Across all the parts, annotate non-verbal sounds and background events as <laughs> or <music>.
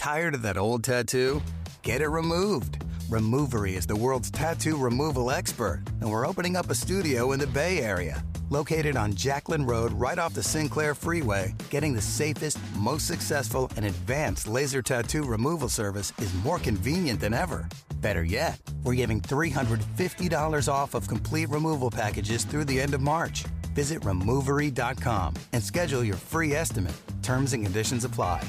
Tired of that old tattoo? Get it removed. Removery is the world's tattoo removal expert, and we're opening up a studio in the Bay Area. Located on Jacqueline Road, right off the Sinclair Freeway, getting the safest, most successful, and advanced laser tattoo removal service is more convenient than ever. Better yet, we're giving $350 off of complete removal packages through the end of March. Visit removery.com and schedule your free estimate. Terms and conditions apply.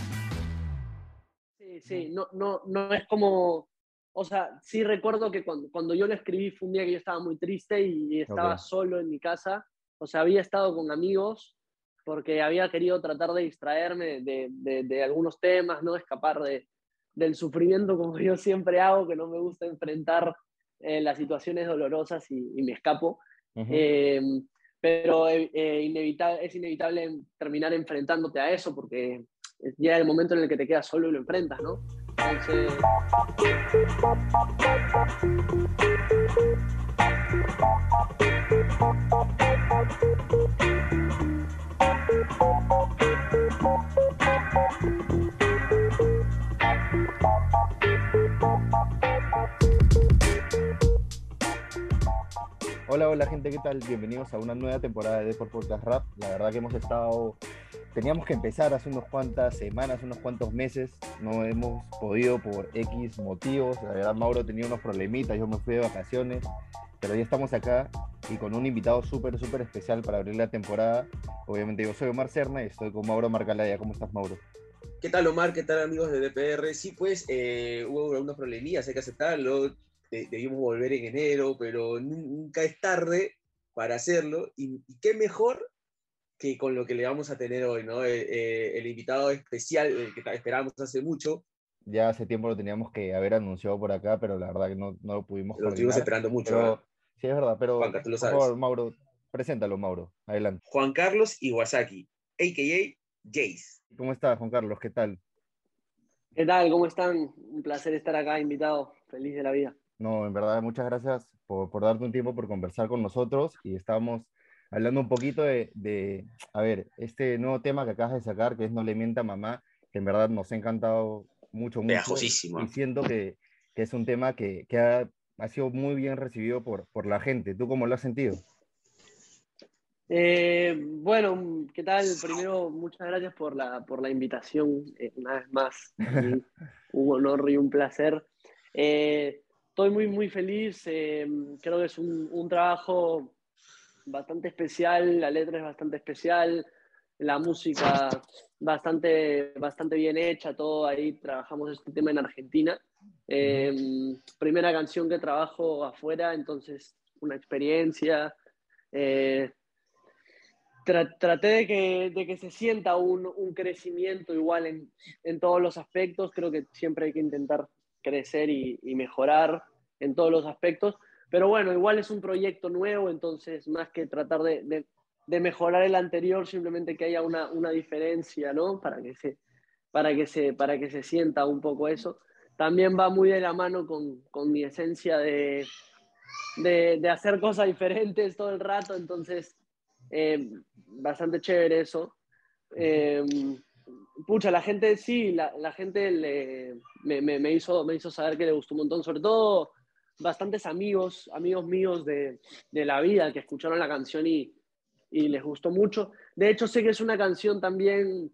Sí, no, no, no es como, o sea, sí recuerdo que cuando, cuando yo lo escribí fue un día que yo estaba muy triste y estaba solo en mi casa, o sea, había estado con amigos porque había querido tratar de distraerme de, de- de algunos temas, ¿no? Escapar de, del sufrimiento como <laughs> yo siempre hago, que no me gusta enfrentar eh, las situaciones dolorosas y, y me escapo. Eh, pero eh, eh, inevita- es inevitable terminar enfrentándote a eso porque llega el momento en el que te quedas solo y lo enfrentas, ¿no? Entonces, Hola, hola gente, ¿qué tal? Bienvenidos a una nueva temporada de Deport Podcast Rap. La verdad que hemos estado, teníamos que empezar hace unas cuantas semanas, unos cuantos meses, no hemos podido por X motivos. La verdad Mauro tenía unos problemitas, yo me fui de vacaciones, pero ya estamos acá y con un invitado súper, súper especial para abrir la temporada. Obviamente yo soy Omar Cerna y estoy con Mauro Marcalaya. ¿Cómo estás, Mauro? ¿Qué tal, Omar? ¿Qué tal, amigos de DPR? Sí, pues eh, hubo algunos problemillas, hay que aceptarlo. de- debimos volver en enero, pero nu- nunca es tarde para hacerlo. Y qué mejor que con lo que le vamos a tener hoy, ¿no? Eh, eh, el invitado especial el que esperábamos hace mucho, Ya hace tiempo lo teníamos que haber anunciado por acá, pero la verdad que no, no lo pudimos lo estuvimos esperando mucho. Pero, sí, es verdad, pero Juanca, tú lo por favor, Mauro, preséntalo, Mauro. Adelante. Juan Carlos Iwasaki, a.k.a. Jace. ¿Cómo estás, Juan Carlos? ¿Qué tal? ¿qué tal? ¿Cómo están? Un placer estar acá, invitado. Feliz de la vida. No, en verdad, muchas gracias por, por darte un tiempo, por conversar con nosotros y estábamos hablando un poquito de, de, a ver, este nuevo tema que acabas de sacar, que es No le mienta a mamá, que en verdad nos ha encantado mucho, mucho. Y siento que, que es un tema que, que ha, ha sido muy bien recibido por, por la gente. ¿Tú cómo lo has sentido? Eh, bueno, ¿qué tal? Primero, muchas gracias por la, por la invitación. eh, una vez más, <laughs> un honor y un placer. Eh, estoy muy, muy feliz. eh, creo que es un, un trabajo bastante especial. La letra es bastante especial. La música bastante, bastante bien hecha. Todo ahí trabajamos este tema en Argentina. Eh, primera canción que trabajo afuera, entonces una experiencia. Eh, tra- traté de que, de que se sienta un, un crecimiento igual en, en todos los aspectos. Creo que siempre hay que intentar crecer y, y mejorar en todos los aspectos. Pero bueno, igual es un proyecto nuevo, entonces más que tratar de, de- de mejorar el anterior, simplemente que haya una, una diferencia, ¿no? Para que, se, para, que se, para que se sienta un poco eso. También va muy de la mano con, con mi esencia de, de, de hacer cosas diferentes todo el rato, entonces eh, bastante chévere eso. Eh, pucha, la gente sí, la, la gente le- me, me- me hizo, me hizo saber que le gustó un montón, sobre todo bastantes amigos, amigos míos de, de la vida que escucharon la canción y, y les gustó mucho. De hecho, sé que es una canción también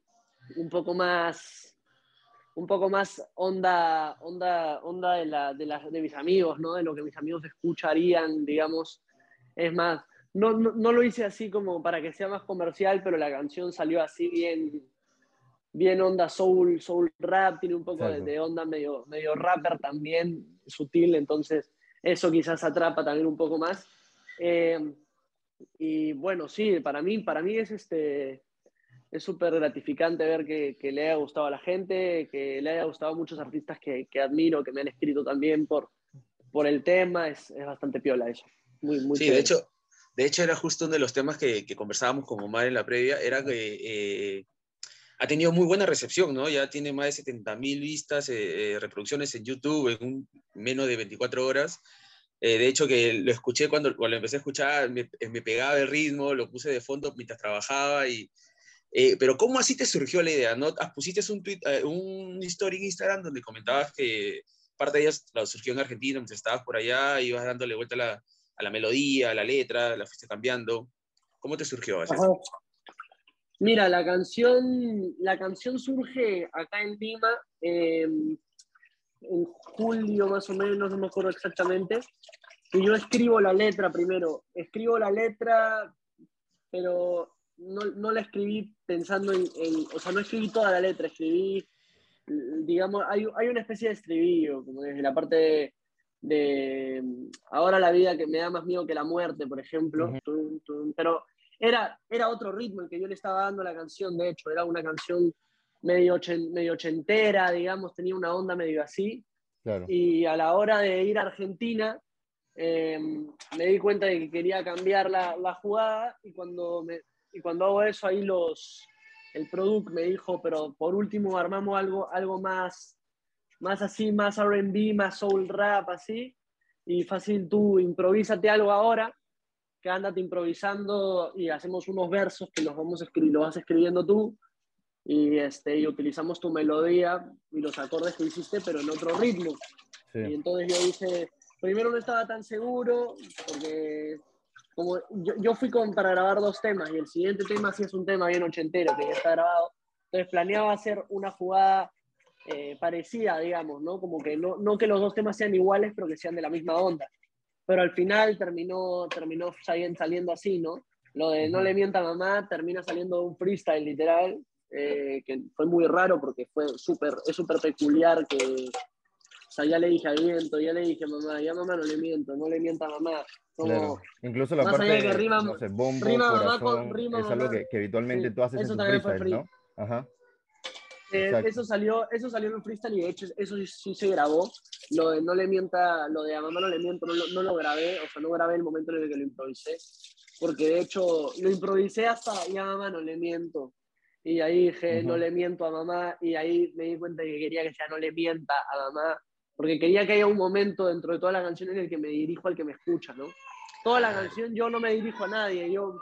un poco más un poco más onda, onda, onda de, la, de, la- de mis amigos, ¿no? De lo que mis amigos escucharían, digamos. Es más, no, no, no lo hice así como para que sea más comercial, pero la canción salió así bien, bien onda soul, soul rap, tiene un poco de, Exacto. de onda medio, medio rapper también, sutil, entonces eso quizás atrapa también un poco más. Eh, y bueno, sí, para mí, para mí es este es súper gratificante ver que, que le haya gustado a la gente, que le haya gustado a muchos artistas que, que admiro, que me han escrito también por, por el tema, es, es bastante piola eso. Muy, muy Sí, chévere. de hecho, de hecho era justo uno de los temas que, que conversábamos con Omar en la previa, era que eh, ha tenido muy buena recepción, ¿no? Ya tiene más de 70 mil vistas, eh, eh, reproducciones en YouTube en un, menos de 24 horas. Eh, de hecho, que lo escuché cuando, cuando lo empecé a escuchar, me, me pegaba el ritmo, lo puse de fondo mientras trabajaba y, Eh, pero ¿cómo así te surgió la idea? ¿no? Ah, pusiste un, tweet, eh, un story en Instagram donde comentabas que parte de ellas la surgió en Argentina, mientras estabas por allá, ibas dándole vuelta a la, a la melodía, a la letra, la fuiste cambiando. ¿Cómo te surgió eso? Mira, la canción, la canción surge acá en Lima em, en julio más o menos, no me acuerdo exactamente. Y yo escribo la letra primero. Escribo la letra, pero no, no la escribí pensando en, O sea, no escribí toda la letra, escribí, digamos, hay, hay una especie de estribillo, como desde la parte de, Ahora la vida que me da más miedo que la muerte, por ejemplo. pero era, era otro ritmo el que yo le estaba dando a la canción, de hecho, era una canción medio, medio ochentera, digamos, tenía una onda medio así. Y a la hora de ir a Argentina, em, me di cuenta de que quería cambiar la, la jugada y cuando, me, y cuando hago eso, ahí los, el product me dijo, pero por último armamos algo, algo más, más así, más RB, más soul rap, así. Y fácil, tú improvísate algo ahora, que andate improvisando y hacemos unos versos que los, vamos a escribir, los vas escribiendo tú y, este, y utilizamos tu melodía y los acordes que hiciste, pero en otro ritmo. Y entonces yo dije, primero no estaba tan seguro, porque como yo, yo, fui con, para grabar dos temas y el siguiente tema sí es un tema bien ochentero que ya está grabado. Entonces planeaba hacer una jugada eh, parecida, digamos, ¿no? Como que no, no que los dos temas sean iguales, pero que sean de la misma onda. Pero al final terminó, terminó saliendo así, ¿no? Lo de no le mienta mamá termina saliendo un freestyle literal eh, que fue muy raro porque fue súper, es súper peculiar que, o sea, ya le dije al viento, ya le dije mamá, ya mamá no le miento, no le mienta a mamá. Como, Incluso la parte de rima, no sé, bombo, rima corazón, con, rima, es algo que, que habitualmente tú haces en freestyle, ¿no? Ajá. Eh, eso, salió, eso salió en un freestyle y de hecho eso sí se grabó. Lo de no le mienta, lo de a mamá no le miento, no, no lo grabé, o sea, no grabé el momento en el que lo improvisé, porque de hecho lo improvisé hasta ya mamá no le miento. Y ahí dije, no le miento a mamá, y ahí me di cuenta que quería que ya no le mienta a mamá, porque quería que haya un momento dentro de toda la canción en el que me dirijo al que me escucha, ¿no? Toda la canción yo no me dirijo a nadie, yo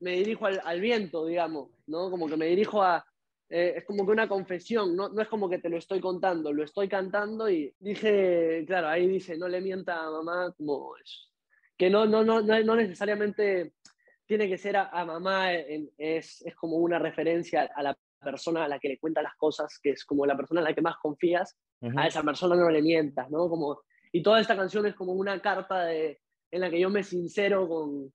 me dirijo al, al viento, digamos, ¿no? Como que me dirijo a... Eh, es como que una confesión, ¿no? no es como que te lo estoy contando, lo estoy cantando y dije, claro, ahí dice, no le mienta a mamá, como es. Que no, no, no, no necesariamente tiene que ser a, mamá, es, es, como una referencia a la persona a la que le cuenta las cosas, que es como la persona en la que más confías, a esa persona no le mientas, ¿no? Como, y toda esta canción es como una carta de, en la que yo me sincero con,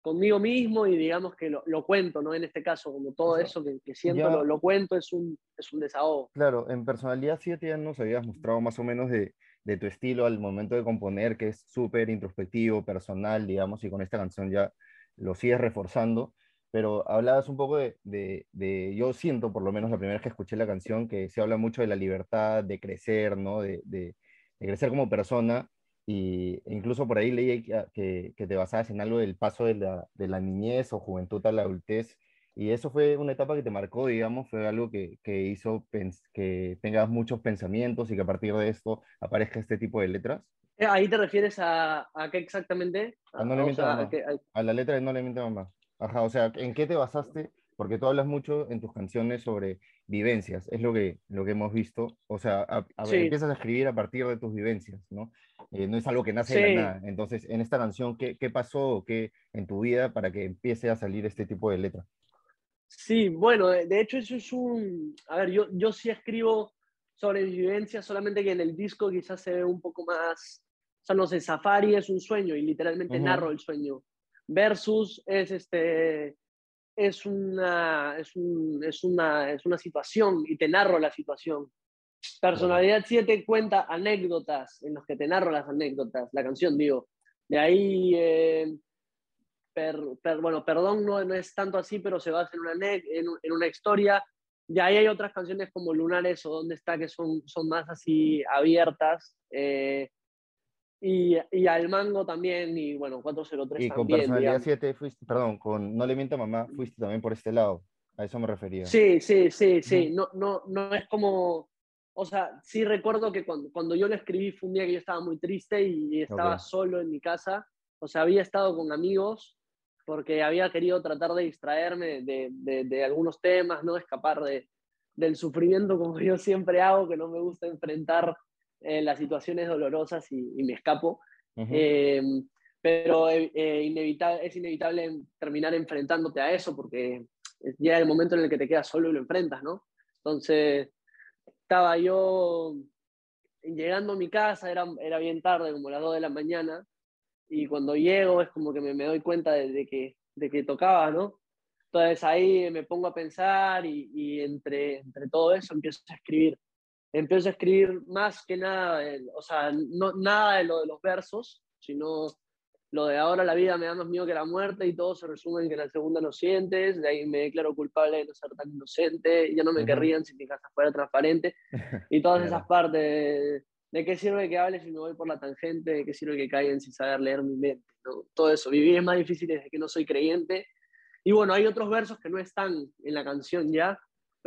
conmigo mismo y digamos que lo, lo, cuento, ¿no? En este caso, como todo eso que, que siento, lo, lo, cuento, es un, es un desahogo. Claro, en Personalidad 7 ya nos habías mostrado más o menos de, de tu estilo al momento de componer, que es súper introspectivo, personal, digamos, y con esta canción ya lo sigues reforzando, pero hablabas un poco de, de, yo siento, por lo menos la primera vez que escuché la canción, que se habla mucho de la libertad, de crecer, ¿no? De, de crecer como persona, y incluso por ahí leí que, que, te basabas en algo del paso de la, de la, niñez o juventud a la adultez, y eso fue una etapa que te marcó, digamos, fue algo que, que hizo que tengas muchos pensamientos y que a partir de esto aparezca este tipo de letras. Eh, ¿Ahí te refieres a, a qué exactamente? A, no le o sea, a, a, la letra de No le miente mamá. Ajá, o sea, ¿en qué te basaste? Porque tú hablas mucho en tus canciones sobre vivencias, es lo que, lo que hemos visto. O sea, empiezas a escribir a partir de tus vivencias, ¿no? Eh, no es algo que nace de la nada. Entonces, en esta canción, ¿qué, qué pasó qué en tu vida para que empiece a salir este tipo de letra? Sí, bueno, de hecho eso es un... A ver, yo, yo sí escribo sobre vivencias, solamente que en el disco quizás se ve un poco más sea, no sé, Safari es un sueño y literalmente narro el sueño. Versus es este es una, es, un, es, una, es una situación y te narro la situación. Personalidad 7 cuenta anécdotas en los que te narro las anécdotas, la canción, digo. De ahí, eh, bueno, perdón no, no, es tanto así, pero se basa en una, en, en, una historia. De ahí hay otras canciones como Lunares o Dónde está, que son, son más así abiertas. Eh, y, y, al mango también, y bueno, 403 y con personalidad 7 fuiste, perdón, con No le mienta mamá, fuiste también por este lado, a eso me refería. Sí, sí, sí, sí, no, no, no es como, o sea, sí recuerdo que cuando, cuando yo lo escribí fue un día que yo estaba muy triste y estaba solo en mi casa, o sea, había estado con amigos, porque había querido tratar de distraerme de, de, algunos temas, ¿no? Escapar de, del sufrimiento como yo siempre hago, que no me gusta enfrentar eh, las situaciones dolorosas y, me escapo. Eh, pero eh, inevitable, es inevitable terminar enfrentándote a eso porque llega el momento en el que te quedas solo y lo enfrentas, ¿no? Entonces, estaba yo llegando a mi casa, era, era bien tarde, como las 2 de la mañana, y cuando llego es como que me, me doy cuenta de, que, de que tocaba, ¿no? Entonces ahí me pongo a pensar y, y, entre, entre todo eso empiezo a escribir. Empiezo a escribir más que nada, o sea, no, nada de lo de los versos, sino lo de ahora la vida me da más miedo que la muerte y todo se resume en que la segunda no sientes, de ahí me declaro culpable de no ser tan inocente, ya no me querrían si mi casa fuera transparente, <laughs> y todas esas partes de, qué sirve que hables si me voy por la tangente, de qué sirve que caigan sin saber leer mi mente, todo eso, vivir es más difícil desde que no soy creyente, y bueno, hay otros versos que no están en la canción ya,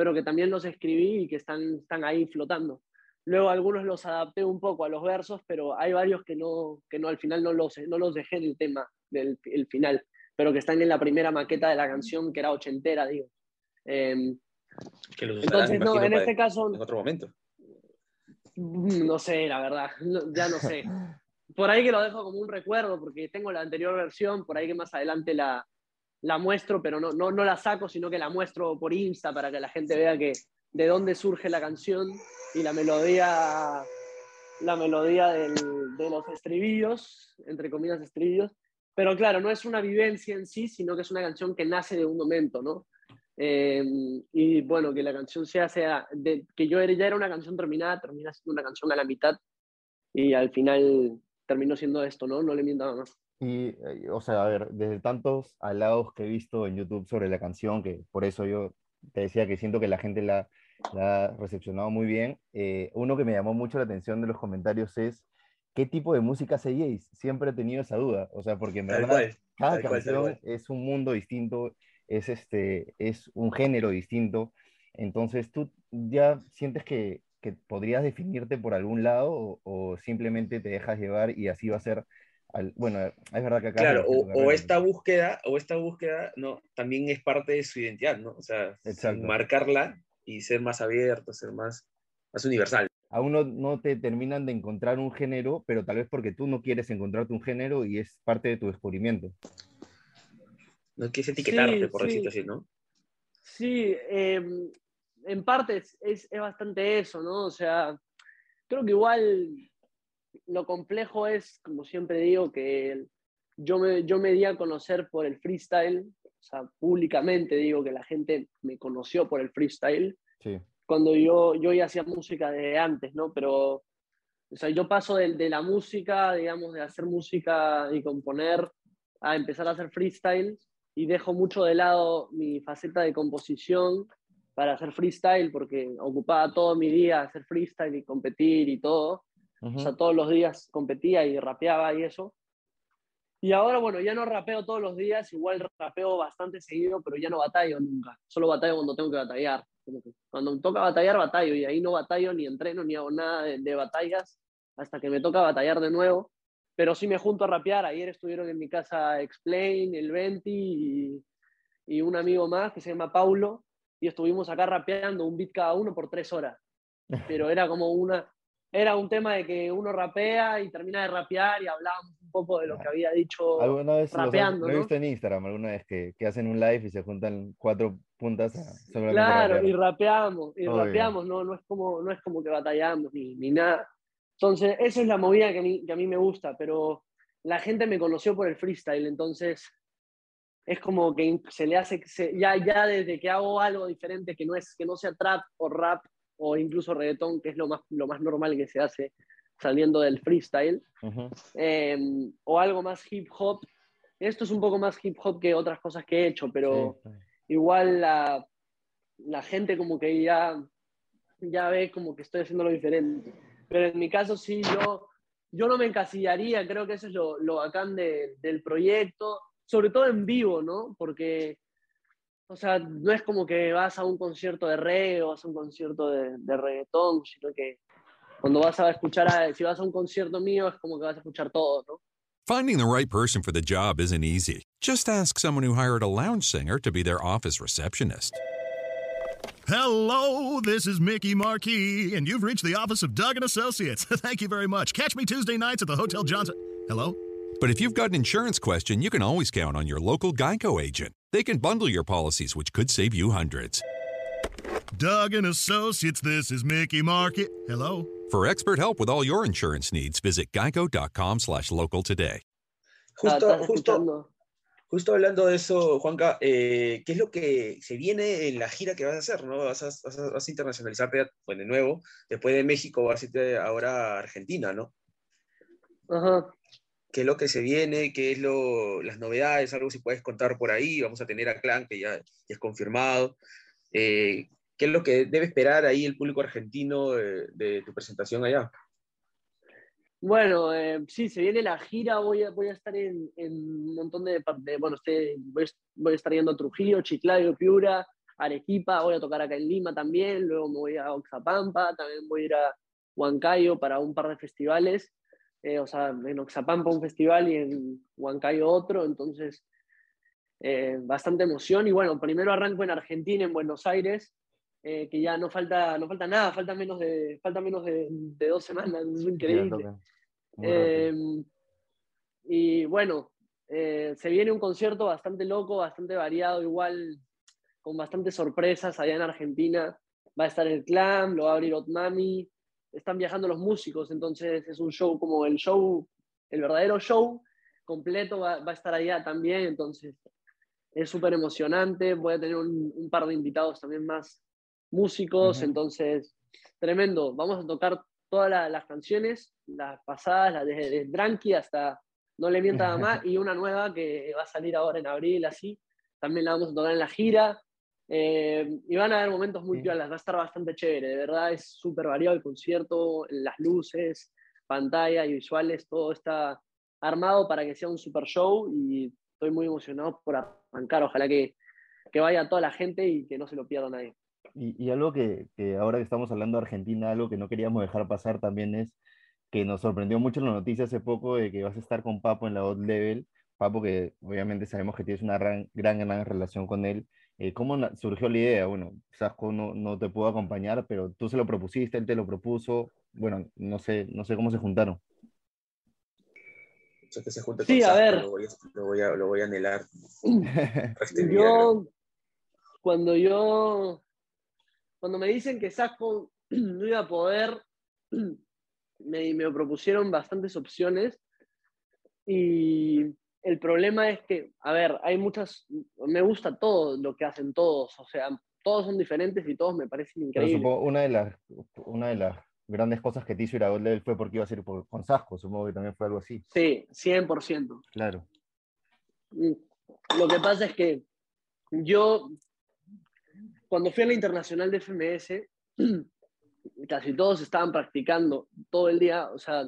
pero que también los escribí y que están, están ahí flotando. Luego algunos los adapté un poco a los versos, pero hay varios que no, que no al final no los, no los dejé en el tema del el final, pero que están en la primera maqueta de la canción, que era ochentera, digo. Em, entonces, no, en este caso... En otro momento. Mm, no sé, la verdad, ya no sé. <laughs> Por ahí que lo dejo como un recuerdo, porque tengo la anterior versión, por ahí que más adelante la, la muestro, pero no, no, no la saco, sino que la muestro por Insta para que la gente vea que, de dónde surge la canción y la melodía, la melodía del, de los estribillos, entre comillas estribillos. Pero claro, no es una vivencia en sí, sino que es una canción que nace de un momento, ¿no? Eh, y bueno, que la canción sea, sea de, que yo ya era una canción terminada, termina siendo una canción a la mitad y al final terminó siendo esto, ¿no? No le miento más. Y, eh, o sea, a ver, desde tantos alados que he visto en YouTube sobre la canción, que por eso yo te decía que siento que la gente la, la ha recepcionado muy bien. Eh, uno que me llamó mucho la atención de los comentarios es qué tipo de música seguíais. Siempre he tenido esa duda, o sea, porque en verdad cada canción es un mundo distinto, es, este, es un género distinto. Entonces, ¿tú ya sientes que, que podrías definirte por algún lado o, o, simplemente te dejas llevar y así va a ser bueno, es verdad que acá... Claro, o, esta búsqueda, o esta búsqueda, ¿no? También es parte de su identidad, ¿no? O sea, marcarla y ser más abierto, ser más, más universal. Aún no, no, te terminan de encontrar un género, pero tal vez porque tú no quieres encontrarte un género y es parte de tu descubrimiento. No quieres etiquetarte, por decirlo así, ¿no? Sí, em, en parte es, es, es bastante eso, ¿no? O sea, creo que igual lo complejo es, como siempre digo, que yo me, yo me di a conocer por el freestyle, o sea, públicamente digo que la gente me conoció por el freestyle, cuando yo, yo ya hacía música de antes, ¿no? Pero, o sea, yo paso de, de, la música, digamos, de hacer música y componer, a empezar a hacer freestyle y dejo mucho de lado mi faceta de composición para hacer freestyle porque ocupaba todo mi día hacer freestyle y competir y todo. O sea, todos los días competía y rapeaba y eso. Y ahora, bueno, ya no rapeo todos los días, igual rapeo bastante seguido, pero ya no batallo nunca. Solo batallo cuando tengo que batallar. Cuando me toca batallar, batallo. Y ahí no batallo, ni entreno, ni hago nada de, batallas hasta que me toca batallar de nuevo. Pero sí me junto a rapear. Ayer estuvieron en mi casa Explain, el Venti y, y un amigo más que se llama Paulo. Y estuvimos acá rapeando un beat cada uno por tres horas. <laughs> Pero era como una, era un tema de que uno rapea y termina de rapear y hablábamos un poco de lo que había dicho ¿Alguna vez rapeando. Lo, he visto en Instagram alguna vez que, que, hacen un live y se juntan cuatro puntas sobre Claro, y rapeamos, y rapeamos, no, no, es como, no es como que batallamos ni, ni nada. Entonces, esa es la movida que a, mí, que a mí me gusta, pero la gente me conoció por el freestyle, entonces es como que se le hace, ya, ya desde que hago algo diferente que no, es, que no sea trap o rap, o incluso reggaetón, que es lo más, lo más normal que se hace saliendo del freestyle, em, o algo más hip hop. Esto es un poco más hip hop que otras cosas que he hecho, pero igual la, la, gente como que ya, ya ve como que estoy haciendo lo diferente. Pero en mi caso sí, yo, yo no me encasillaría, creo que eso es lo, lo bacán del proyecto, sobre todo en vivo, ¿no? Porque o sea, no es como que vas a un concierto de reggae o vas a un concierto de, de reggaetón, sino que cuando vas a escuchar, a, si vas a un concierto mío, es como que vas a escuchar todo, ¿no? Finding the right person for the job isn't easy. Just ask someone who hired a lounge singer to be their office receptionist. Hello, this is Mickey Marquis, and you've reached the office of Doug and Associates. <laughs> Thank you very much. Catch me Tuesday nights at the Hotel Johnson. Hello? But if you've got an insurance question, you can always count on your local Geico agent. They can bundle your policies, which could save you hundreds. Doug and Associates, this is Mickey Market. Hello? For expert help with all your insurance needs, visit geico.com slash local today. Justo, justo, justo hablando de eso, Juanca, eh, ¿qué es lo que se viene en la gira que vas a hacer? ¿no? ¿Vas, a, vas a- vas a internacionalizarte pues, de nuevo? Después de México vas a irte ahora a Argentina, ¿no? Ajá. ¿Qué es lo que se viene? ¿Qué es lo, las novedades? Algo si puedes contar por ahí. Vamos a tener a Clan, que ya, ya es confirmado. Eh, ¿Qué es lo que debe esperar ahí el público argentino de, de tu presentación allá? Bueno, eh, sí, se viene la gira, voy a, voy a estar en, en un montón de, de- bueno, este, voy, voy a estar yendo a Trujillo, Chiclayo, Piura, Arequipa, voy a tocar acá en Lima también, luego me voy a Oxapampa, también voy a ir a Huancayo para un par de festivales, eh, o sea, en Oxapampa un festival y en Huancayo otro, entonces eh, bastante emoción y bueno, primero arranco en Argentina, en Buenos Aires, eh, que ya no falta, no falta nada, falta menos de, falta menos de, de dos semanas, es increíble. y bueno, se viene un concierto bastante loco, bastante variado, igual con bastantes sorpresas allá en Argentina. Va a estar el Clan, lo va a abrir Otmami, están viajando los músicos, entonces es un show como el show, el verdadero show completo va, va a estar allá también, entonces es súper emocionante. Voy a tener un, un par de invitados también más músicos, entonces tremendo. Vamos a tocar todas la- las canciones, las pasadas, las desde de Dranky hasta No le mienta <laughs> mamá, y una nueva que va a salir ahora en abril, así. También la vamos a tocar en la gira. Eh, y van a haber momentos muy Sí. piolas, va a estar bastante chévere, de verdad es súper variado el concierto, las luces, pantalla y visuales, todo está armado para que sea un super show y estoy muy emocionado por arrancar, ojalá que, que vaya toda la gente y que no se lo pierda nadie. Y, y algo que, que ahora que estamos hablando de Argentina, algo que no queríamos dejar pasar también es que nos sorprendió mucho la noticia hace poco de que vas a estar con Papo en la Odd Level. Papo, que obviamente sabemos que tienes una gran, gran, gran relación con él. Eh, ¿Cómo surgió la idea? Bueno, Sasco no, no te pudo acompañar, pero tú se lo propusiste, él te lo propuso. Bueno, no sé, no sé cómo se juntaron. O sea, que se junte Sí, con a Sasco, ver. Lo voy a, lo voy a, lo voy a anhelar. <laughs> Este Yo, cuando yo, cuando me dicen que Sasco <clears throat> no iba a poder, <clears throat> me, me propusieron bastantes opciones y el problema es que, a ver, hay muchas, me gusta todo lo que hacen todos, o sea, todos son diferentes y todos me parecen Pero increíbles. supongo una de las, una de las grandes cosas que te hizo ir a Level fue porque iba a ser por, con Sasco, supongo que también fue algo así. Sí, 100%. Claro. Mm. Lo que pasa es que yo, cuando fui a la internacional de FMS, <clears throat> casi todos estaban practicando todo el día, o sea,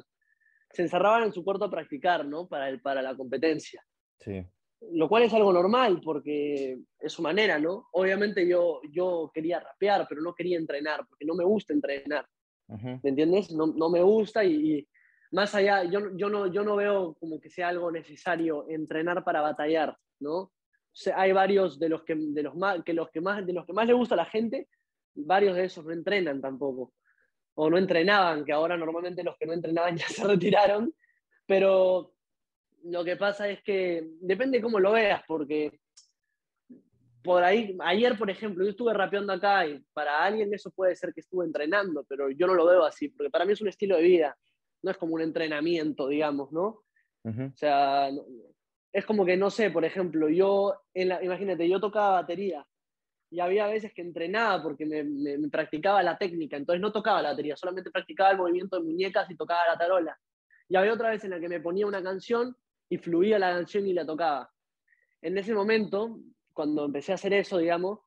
se encerraban en su cuarto a practicar, ¿no? Para, el, para la competencia. Sí. Lo cual es algo normal porque es su manera, ¿no? Obviamente yo, yo quería rapear, pero no quería entrenar, porque no me gusta entrenar. Ujú. ¿me entiendes? No, no me gusta y, y más allá, yo, no- yo, no, yo no veo como que sea algo necesario entrenar para batallar, ¿no? O sea, hay varios de los que, de los más, que los que más, de los que más le gusta a la gente, varios de esos no entrenan tampoco, o no entrenaban, que ahora normalmente los que no entrenaban <laughs> ya se retiraron, pero lo que pasa es que depende cómo lo veas, porque por ahí, ayer por ejemplo, yo estuve rapeando acá y para alguien eso puede ser que estuve entrenando, pero yo no lo veo así, porque para mí es un estilo de vida, no es como un entrenamiento, digamos, ¿no? O sea, es como que, no sé, por ejemplo, yo, en la, imagínate, yo tocaba batería y había veces que entrenaba porque me, practicaba la técnica, entonces no tocaba la batería, solamente practicaba el movimiento de muñecas y tocaba la tarola. Y había otra vez en la que me ponía una canción y fluía la canción y la tocaba. En ese momento, cuando empecé a hacer eso, digamos,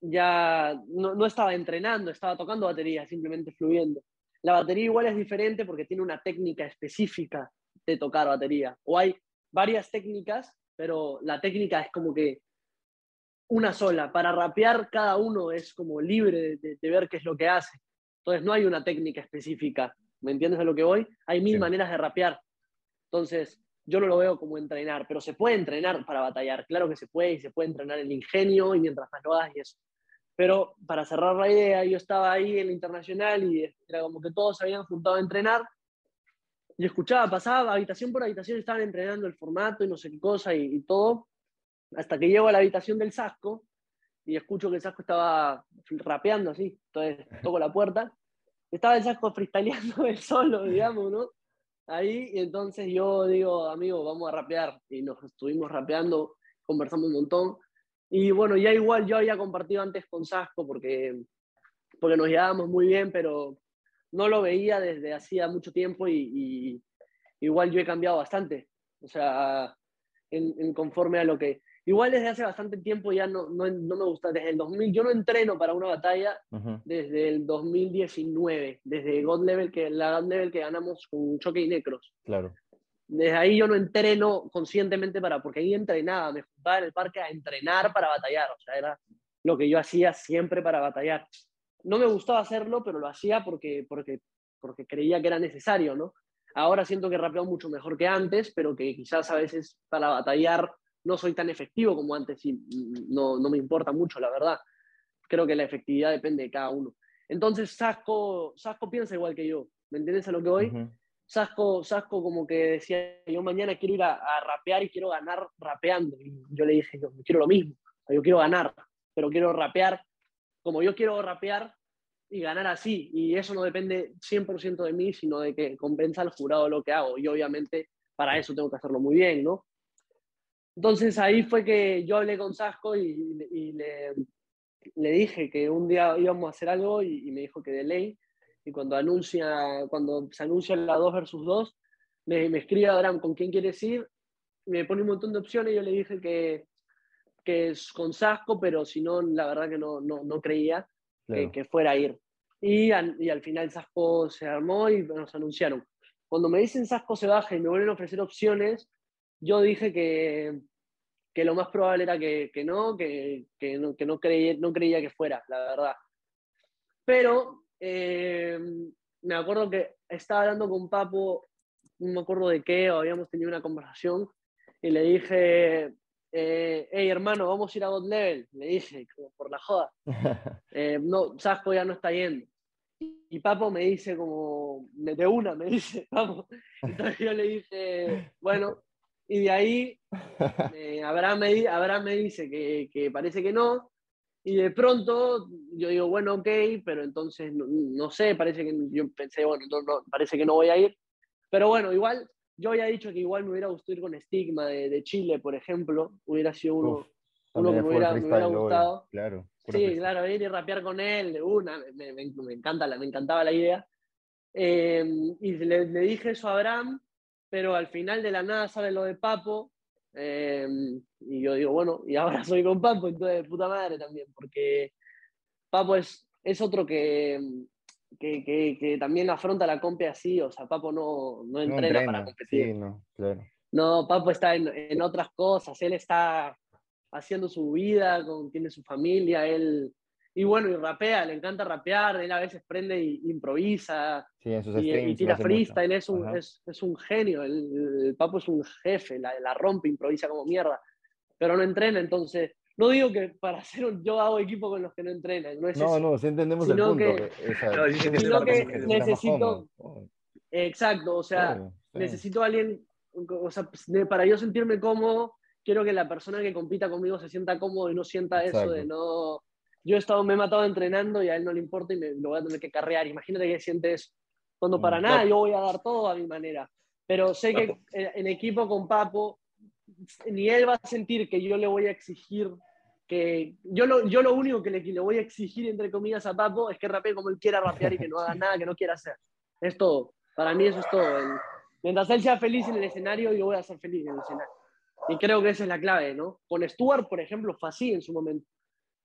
ya no, no estaba entrenando, estaba tocando batería, simplemente fluyendo. La batería igual es diferente porque tiene una técnica específica de tocar batería. O hay varias técnicas, pero la técnica es como que una sola. Para rapear, cada uno es como libre de, de- de ver qué es lo que hace. Entonces, no hay una técnica específica. ¿Me entiendes a lo que voy? Hay mil Sí. maneras de rapear. Entonces, yo no lo veo como entrenar, pero se puede entrenar para batallar, claro que se puede, y se puede entrenar el ingenio y mientras más lo hagas y eso. Pero para cerrar la idea, yo estaba ahí en el internacional y era como que todos se habían juntado a entrenar y escuchaba, pasaba habitación por habitación, estaban entrenando el formato y no sé qué cosa y, y todo, hasta que llego a la habitación del Sasco y escucho que el Sasco estaba rapeando así, entonces <laughs> toco la puerta, estaba el Sasco freestyleando <laughs> él solo, digamos, ¿no? Ahí, y entonces yo digo, amigo, vamos a rapear, y nos estuvimos rapeando, conversamos un montón, y bueno, ya igual yo había compartido antes con Sasco porque, porque nos llevábamos muy bien, pero no lo veía desde hacía mucho tiempo y, y igual yo he cambiado bastante. O sea, en, en, conforme a lo que... Igual desde hace bastante tiempo ya no, no, no, me gusta. Desde el 2000, yo no entreno para una batalla uh -huh. desde el 2019, desde God Level, que, la God Level que ganamos con Choque y Necros. Claro. Desde ahí yo no entreno conscientemente para, porque ahí entrenaba, me juntaba en el parque a entrenar para batallar, o sea, era lo que yo hacía siempre para batallar. No me gustaba hacerlo, pero lo hacía porque, porque, porque creía que era necesario, ¿no? Ahora siento que rapeo mucho mejor que antes, pero que quizás a veces para batallar no soy tan efectivo como antes y no, no me importa mucho, la verdad. Creo que la efectividad depende de cada uno. Entonces, Sasco, Sasco piensa igual que yo, ¿me entiendes a lo que voy? Uh -huh. Sasco, Sasco como que decía, yo mañana quiero ir a, a, rapear y quiero ganar rapeando. Y yo le dije, yo quiero lo mismo, yo quiero ganar, pero quiero rapear como yo quiero rapear y ganar así. Y eso no depende 100% de mí, sino de que compensa al jurado lo que hago. Y obviamente para eso tengo que hacerlo muy bien, ¿no? Entonces ahí fue que yo hablé con Sasco y, y le, le, dije que un día íbamos a hacer algo y, y me dijo que de ley y cuando, anuncia, cuando se anuncia la 2 versus 2, me, me escribe Abraham con quién quieres ir, me pone un montón de opciones y yo le dije que, que es con Sasco, pero si no, la verdad que no, no, no creía claro. que, que, fuera a ir. Y, y, al final Sasco se armó y nos anunciaron. Cuando me dicen Sasco se baja y me vuelven a ofrecer opciones, yo dije que, que lo más probable era que, que no, que, que, no, que no, creía, no creía que fuera, la verdad. Pero eh, me acuerdo que estaba hablando con Papo, no me acuerdo de qué, o habíamos tenido una conversación, y le dije, eh, hey hermano, vamos a ir a God Level, le dije, como por la joda. <laughs> Eh, no, Sasco ya no está yendo. Y Papo me dice como, de una, me dice, <laughs> vamos. Entonces yo le dije, bueno, y de ahí <laughs> eh, Abraham, me, Abraham me dice que, que parece que no, y de pronto yo digo, bueno, ok, pero entonces no, no sé, parece que yo pensé, bueno, no, no, parece que no voy a ir. Pero bueno, igual yo había dicho que igual me hubiera gustado ir con Stigma de, de Chile, por ejemplo, hubiera sido uno, Uf, uno que me hubiera, me hubiera gustado. Claro, sí, claro, ir y rapear con él de una, me, me, me, encanta la, me encantaba la idea. Eh, y le, le, dije eso a Abraham, pero al final de la nada sale lo de Papo, eh, y yo digo, bueno, y ahora soy con Papo, entonces de puta madre también, porque Papo es, es otro que, que, que, que, también afronta la compe así, o sea, Papo no, no, entrena, no entrena para competir. Sí, no, claro. no, Papo está en, en, otras cosas, él está haciendo su vida, con, tiene su familia, él... Y bueno, y rapea, le encanta rapear, él a veces prende y improvisa, sí, en sus y, y, tira freestyle, es un, es, es, un genio, el, el, Papo es un jefe, la, la rompe, improvisa como mierda, pero no entrena, entonces no digo que para hacer un, yo hago equipo con los que no entrenan, no es No, eso. no, sí entendemos sino el punto. Que, esa, no, sino que, que necesito, exacto, o sea, claro, sí. necesito a alguien, o sea, para yo sentirme cómodo, quiero que la persona que compita conmigo se sienta cómodo y no sienta exacto. eso de no, yo he estado, me he matado entrenando y a él no le importa y me lo voy a tener que carrear. Imagínate que sientes cuando para mm, nada yo voy a dar todo a mi manera. Pero sé que en equipo con Papo, ni él va a sentir que yo le voy a exigir que yo lo, yo lo único que le, le, voy a exigir, entre comillas, a Papo es que rapee como él quiera rapear y que no haga nada que no quiera hacer. Es todo. Para mí eso es todo. El, mientras él sea feliz en el escenario, yo voy a ser feliz en el escenario. Y creo que esa es la clave, ¿no? Con Stuart, por ejemplo, fue así en su momento.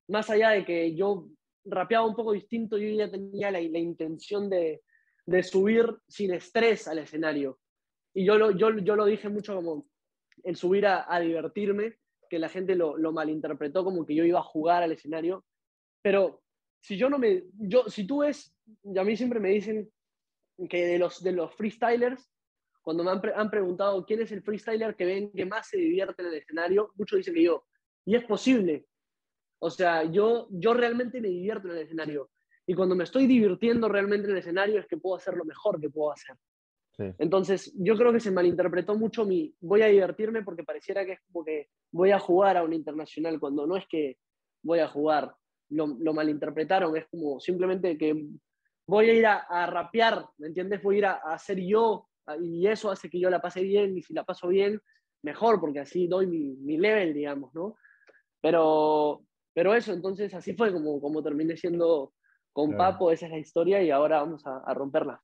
Más allá de que yo rapeaba un poco distinto, yo ya tenía la, la intención de, de, subir sin estrés al escenario. Y yo lo, yo, yo lo dije mucho como el subir a, a divertirme que la gente lo, lo, malinterpretó como que yo iba a jugar al escenario, pero si yo no me, yo, si tú ves, y a mí siempre me dicen que de los, de los freestylers, cuando me han, han, preguntado quién es el freestyler que ven que más se divierte en el escenario, muchos dicen que yo. Y es posible. O sea, yo, yo realmente me divierto en el escenario. Y cuando me estoy divirtiendo realmente en el escenario es que puedo hacer lo mejor que puedo hacer. Entonces, yo creo que se malinterpretó mucho mi voy a divertirme porque pareciera que es como que voy a jugar a un internacional, cuando no es que voy a jugar. Lo, lo malinterpretaron, es como simplemente que voy a ir a, a rapear, ¿me entiendes? Voy a ir a, a, ser yo y eso hace que yo la pase bien y si la paso bien, mejor, porque así doy mi, mi level, digamos, ¿no? Pero, pero eso, entonces así fue como, como terminé siendo con Papo, esa es la historia y ahora vamos a, a romperla.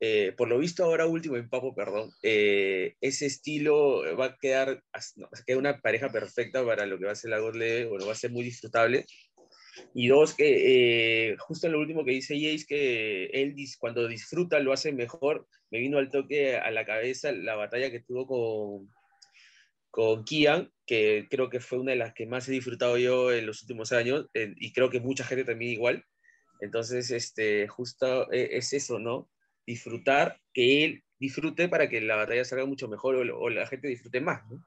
Eh, por lo visto ahora último en Papo, perdón, eh, ese estilo va a quedar, no, queda una pareja perfecta para lo que va a ser la Godle, bueno, va a ser muy disfrutable. Y dos, que eh, justo en lo último que dice Jace, que él cuando disfruta lo hace mejor, me vino al toque a la cabeza la batalla que tuvo con, con Kian, que creo que fue una de las que más he disfrutado yo en los últimos años, y creo que mucha gente también igual. Entonces, este, justo es eso, ¿no? disfrutar, que él disfrute para que la batalla salga mucho mejor o, la gente disfrute más, ¿no?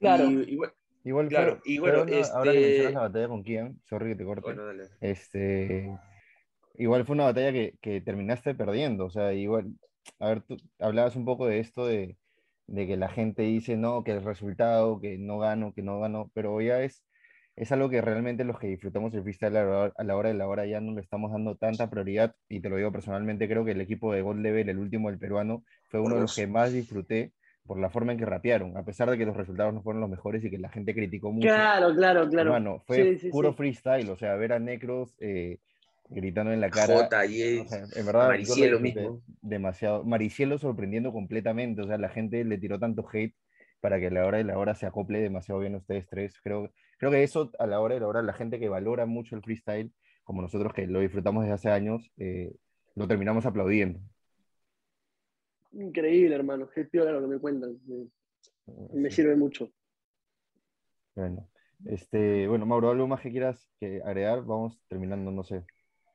Claro. igual, claro, y bueno, ahora que este mencionas la batalla con Kian, sorry que te corte, este, igual fue una batalla que, que, terminaste perdiendo, o sea, igual, a ver, tú hablabas un poco de esto de, de que la gente dice, no, que el resultado, que no gano, que no gano, pero ya es es algo que realmente los que disfrutamos el freestyle a la hora de la hora ya no le estamos dando tanta prioridad y te lo digo personalmente, creo que el equipo de God Level, el último del peruano, fue uno de los que más disfruté por la forma en que rapearon, a pesar de que los resultados no fueron los mejores y que la gente criticó mucho. Claro, claro, claro. Bueno, fue puro freestyle, o sea, ver a Necros eh, gritando en la cara. J, y o sea, en verdad, Maricielo mismo. Demasiado. Maricielo sorprendiendo completamente, o sea, la gente le tiró tanto hate para que a la hora de la hora se acople demasiado bien ustedes tres. Creo, creo que eso a la hora de la hora, la gente que valora mucho el freestyle, como nosotros que lo disfrutamos desde hace años, eh, lo terminamos aplaudiendo. Increíble, hermano. Qué piola lo que me cuentan. Me, me sirve mucho. Bueno, este, bueno, Mauro, ¿algo más que quieras que agregar? Vamos terminando, no sé.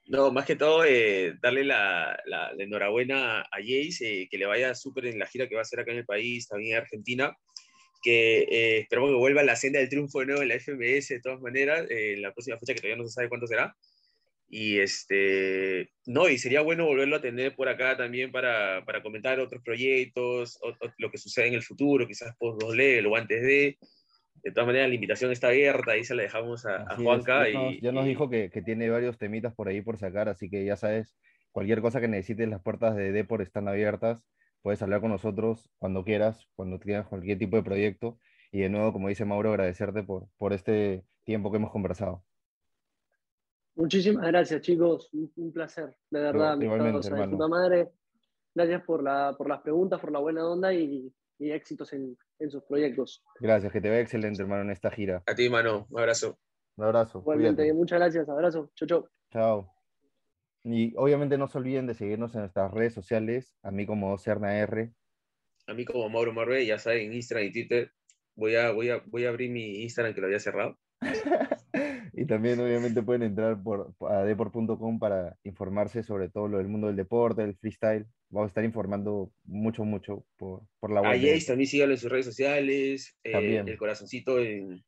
No, más que todo, eh, darle la, la, enhorabuena a Jace, eh, que le vaya súper en la gira que va a hacer acá en el país, también en Argentina, que eh, esperamos que vuelva a la senda del triunfo de nuevo en la FMS de todas maneras, eh, en la próxima fecha que todavía no se sabe cuánto será. Y este, no, y sería bueno volverlo a tener por acá también para, para comentar otros proyectos, o, o, lo que sucede en el futuro, quizás post 2 level o antes de, de todas maneras, la invitación está abierta, ahí se la dejamos a, a Juanca. Ya nos, y, ya nos dijo que, que, tiene varios temitas por ahí por sacar, así que ya sabes, cualquier cosa que necesites, las puertas de Depor están abiertas. Puedes hablar con nosotros cuando quieras, cuando tengas cualquier tipo de proyecto. Y de nuevo, como dice Mauro, agradecerte por, por este tiempo que hemos conversado. Muchísimas gracias, chicos. Un, un placer, de verdad. No, igualmente, hermano. Puta madre. Gracias por, la, por las preguntas, por la buena onda y, y éxitos en, en, sus proyectos. Gracias, que te vaya excelente, hermano, en esta gira. A ti, mano, un abrazo. Un abrazo. Igualmente, cuídate. muchas gracias, abrazo. Chau, chau. Chao. Y obviamente no se olviden de seguirnos en nuestras redes sociales, a mí como Cerna R. A mí como Mauro Marbe, ya saben, en Instagram y Twitter. Voy a, voy, a, voy a abrir mi Instagram que lo había cerrado. <laughs> y también obviamente pueden entrar por, a deport.com para informarse sobre todo lo del mundo del deporte, del freestyle. Vamos a estar informando mucho, mucho por, por la web. A Jace también síganlo en sus redes sociales, eh, el corazoncito en,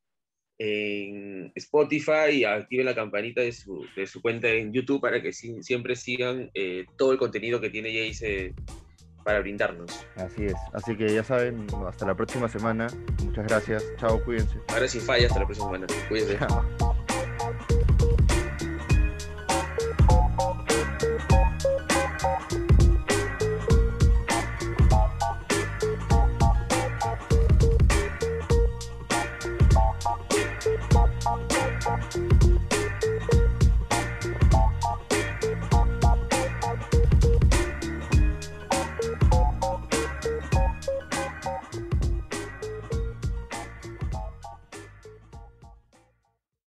en Spotify y activen la campanita de su, de su cuenta en YouTube para que si, siempre sigan eh, todo el contenido que tiene Jace eh, para brindarnos. Así es. Así que ya saben, hasta la próxima semana. Muchas gracias. Chao, cuídense. Ahora sin falla, hasta la próxima semana. Cuídense. Chao.